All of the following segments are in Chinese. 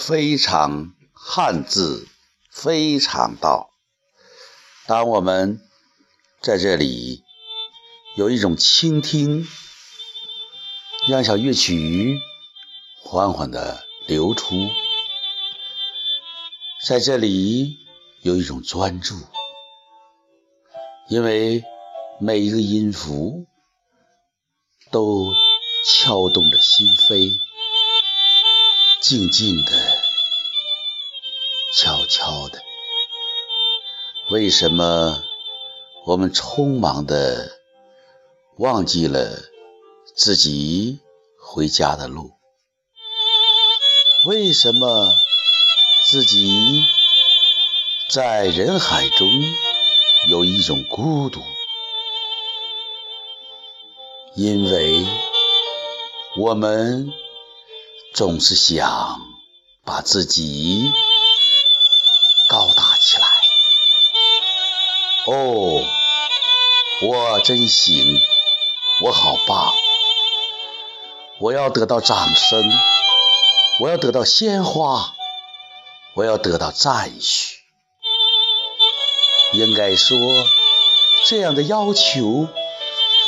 非常汉字，非常道。当我们在这里有一种倾听，让小乐曲缓缓的流出，在这里有一种专注，因为每一个音符都敲动着心扉。静静的，悄悄的，为什么我们匆忙的忘记了自己回家的路？为什么自己在人海中有一种孤独？因为我们。总是想把自己高大起来。哦，我真行，我好棒！我要得到掌声，我要得到鲜花，我要得到赞许。应该说，这样的要求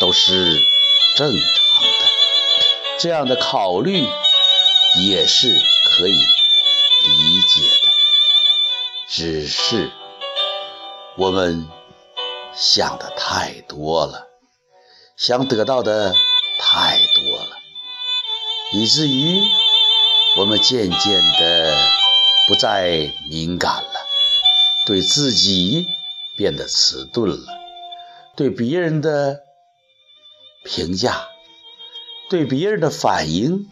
都是正常的，这样的考虑。也是可以理解的，只是我们想的太多了，想得到的太多了，以至于我们渐渐的不再敏感了，对自己变得迟钝了，对别人的评价，对别人的反应。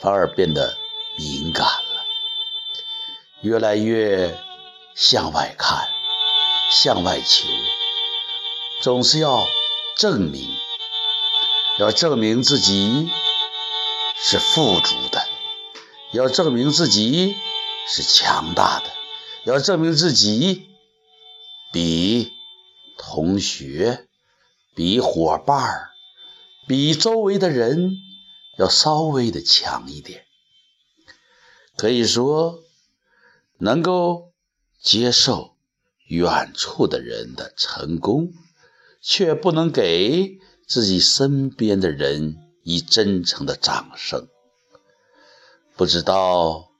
反而变得敏感了，越来越向外看，向外求，总是要证明，要证明自己是富足的，要证明自己是强大的，要证明自己比同学、比伙伴、比周围的人。要稍微的强一点，可以说能够接受远处的人的成功，却不能给自己身边的人以真诚的掌声。不知道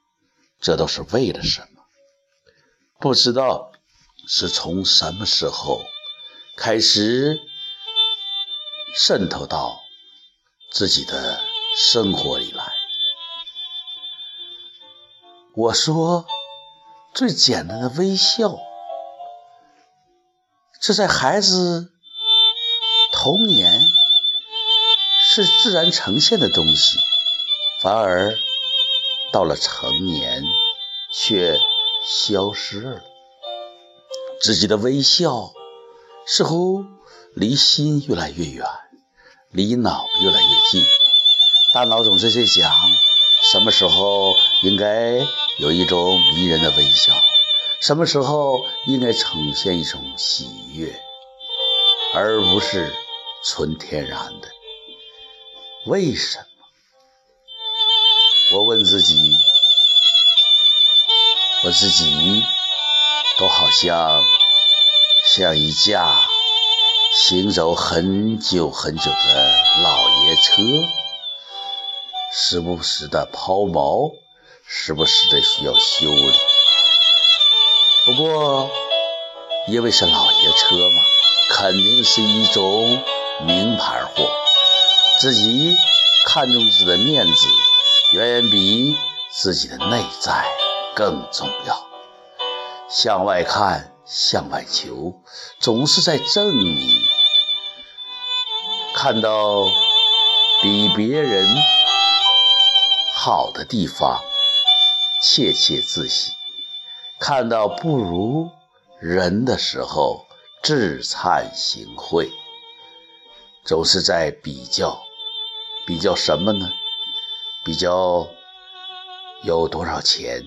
这都是为了什么？不知道是从什么时候开始渗透到自己的。生活里来，我说最简单的微笑，这在孩子童年是自然呈现的东西，反而到了成年却消失了。自己的微笑似乎离心越来越远，离脑越来越近。大脑总是在想，什么时候应该有一种迷人的微笑，什么时候应该呈现一种喜悦，而不是纯天然的。为什么？我问自己，我自己都好像像一架行走很久很久的老爷车。时不时的抛锚，时不时的需要修理。不过，因为是老爷车嘛，肯定是一种名牌货。自己看重自己的面子，远远比自己的内在更重要。向外看，向外求，总是在证明。看到比别人。好的地方，窃窃自喜；看到不如人的时候，自惭形秽。总是在比较，比较什么呢？比较有多少钱，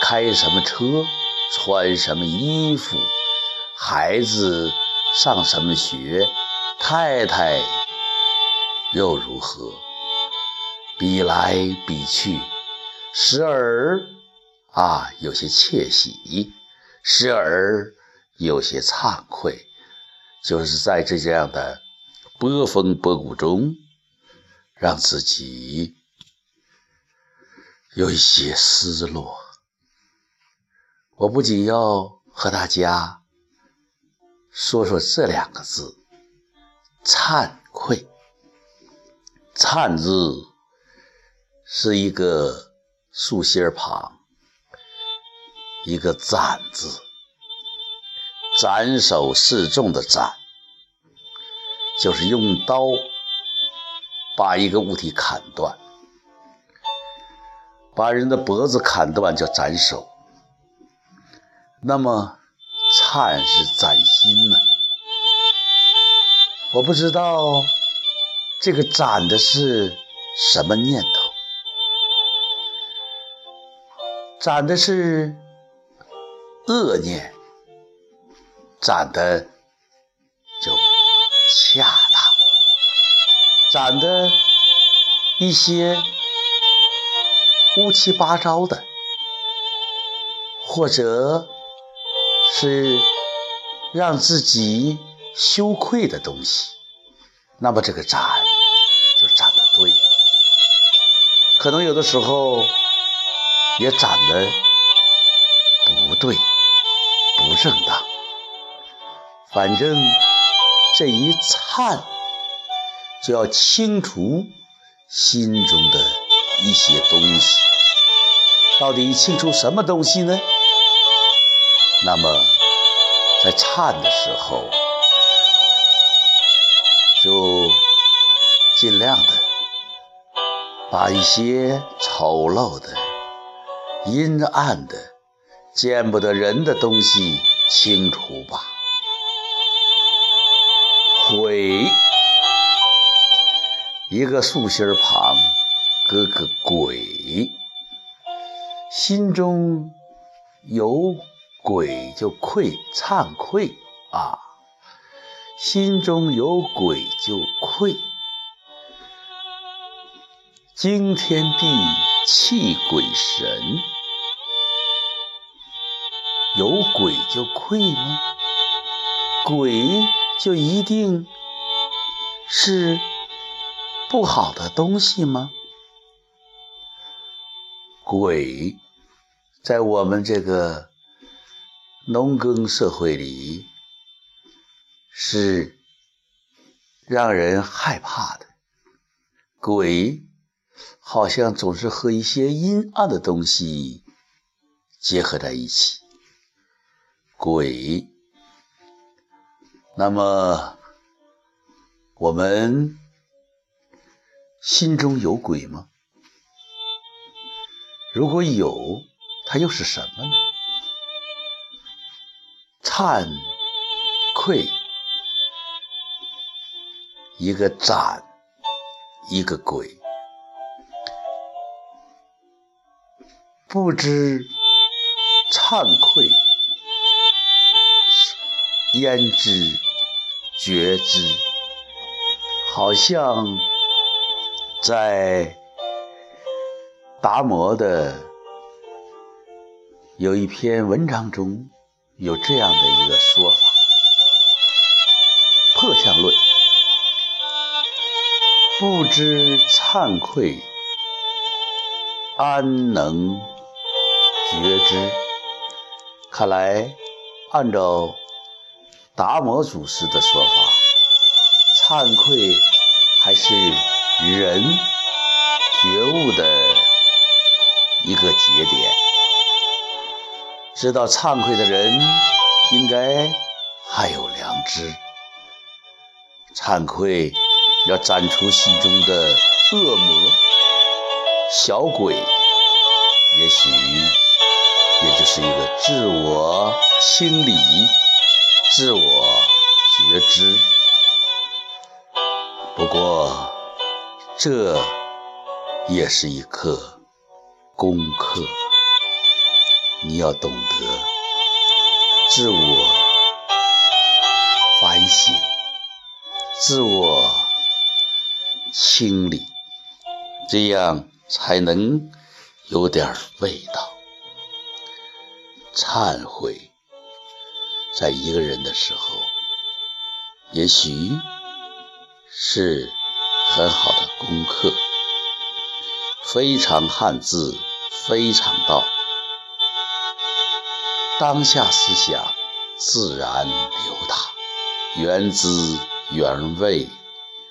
开什么车，穿什么衣服，孩子上什么学，太太又如何？比来比去，时而啊有些窃喜，时而有些惭愧，就是在这样的波峰波谷中，让自己有一些失落。我不仅要和大家说说这两个字“惭愧”。惭字是一个竖心旁，一个斩字，斩首示众的斩，就是用刀把一个物体砍断，把人的脖子砍断叫斩首。那么灿是斩心呢？我不知道。这个斩的是什么念头？斩的是恶念，斩的就恰当，斩的一些乌七八糟的，或者是让自己羞愧的东西，那么这个攒。就攒的对，可能有的时候也斩的不对，不正当。反正这一颤，就要清除心中的一些东西。到底清除什么东西呢？那么在颤的时候，就。尽量的把一些丑陋的、阴暗的、见不得人的东西清除吧。悔，一个竖心旁，搁个鬼，心中有鬼就愧，惭愧啊，心中有鬼就愧。惊天地，泣鬼神，有鬼就愧吗？鬼就一定是不好的东西吗？鬼在我们这个农耕社会里是让人害怕的，鬼。好像总是和一些阴暗的东西结合在一起。鬼，那么我们心中有鬼吗？如果有，它又是什么呢？惭愧，一个斩，一个鬼。不知惭愧，焉知觉知？好像在达摩的有一篇文章中有这样的一个说法：破相论，不知惭愧，安能？觉知，看来按照达摩祖师的说法，惭愧还是人觉悟的一个节点。知道惭愧的人，应该还有良知。惭愧要斩除心中的恶魔、小鬼，也许。也就是一个自我清理、自我觉知。不过，这也是一课功课。你要懂得自我反省、自我清理，这样才能有点味道。忏悔，在一个人的时候，也许是很好的功课。非常汉字，非常道，当下思想自然流淌，原汁原味，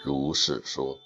如是说。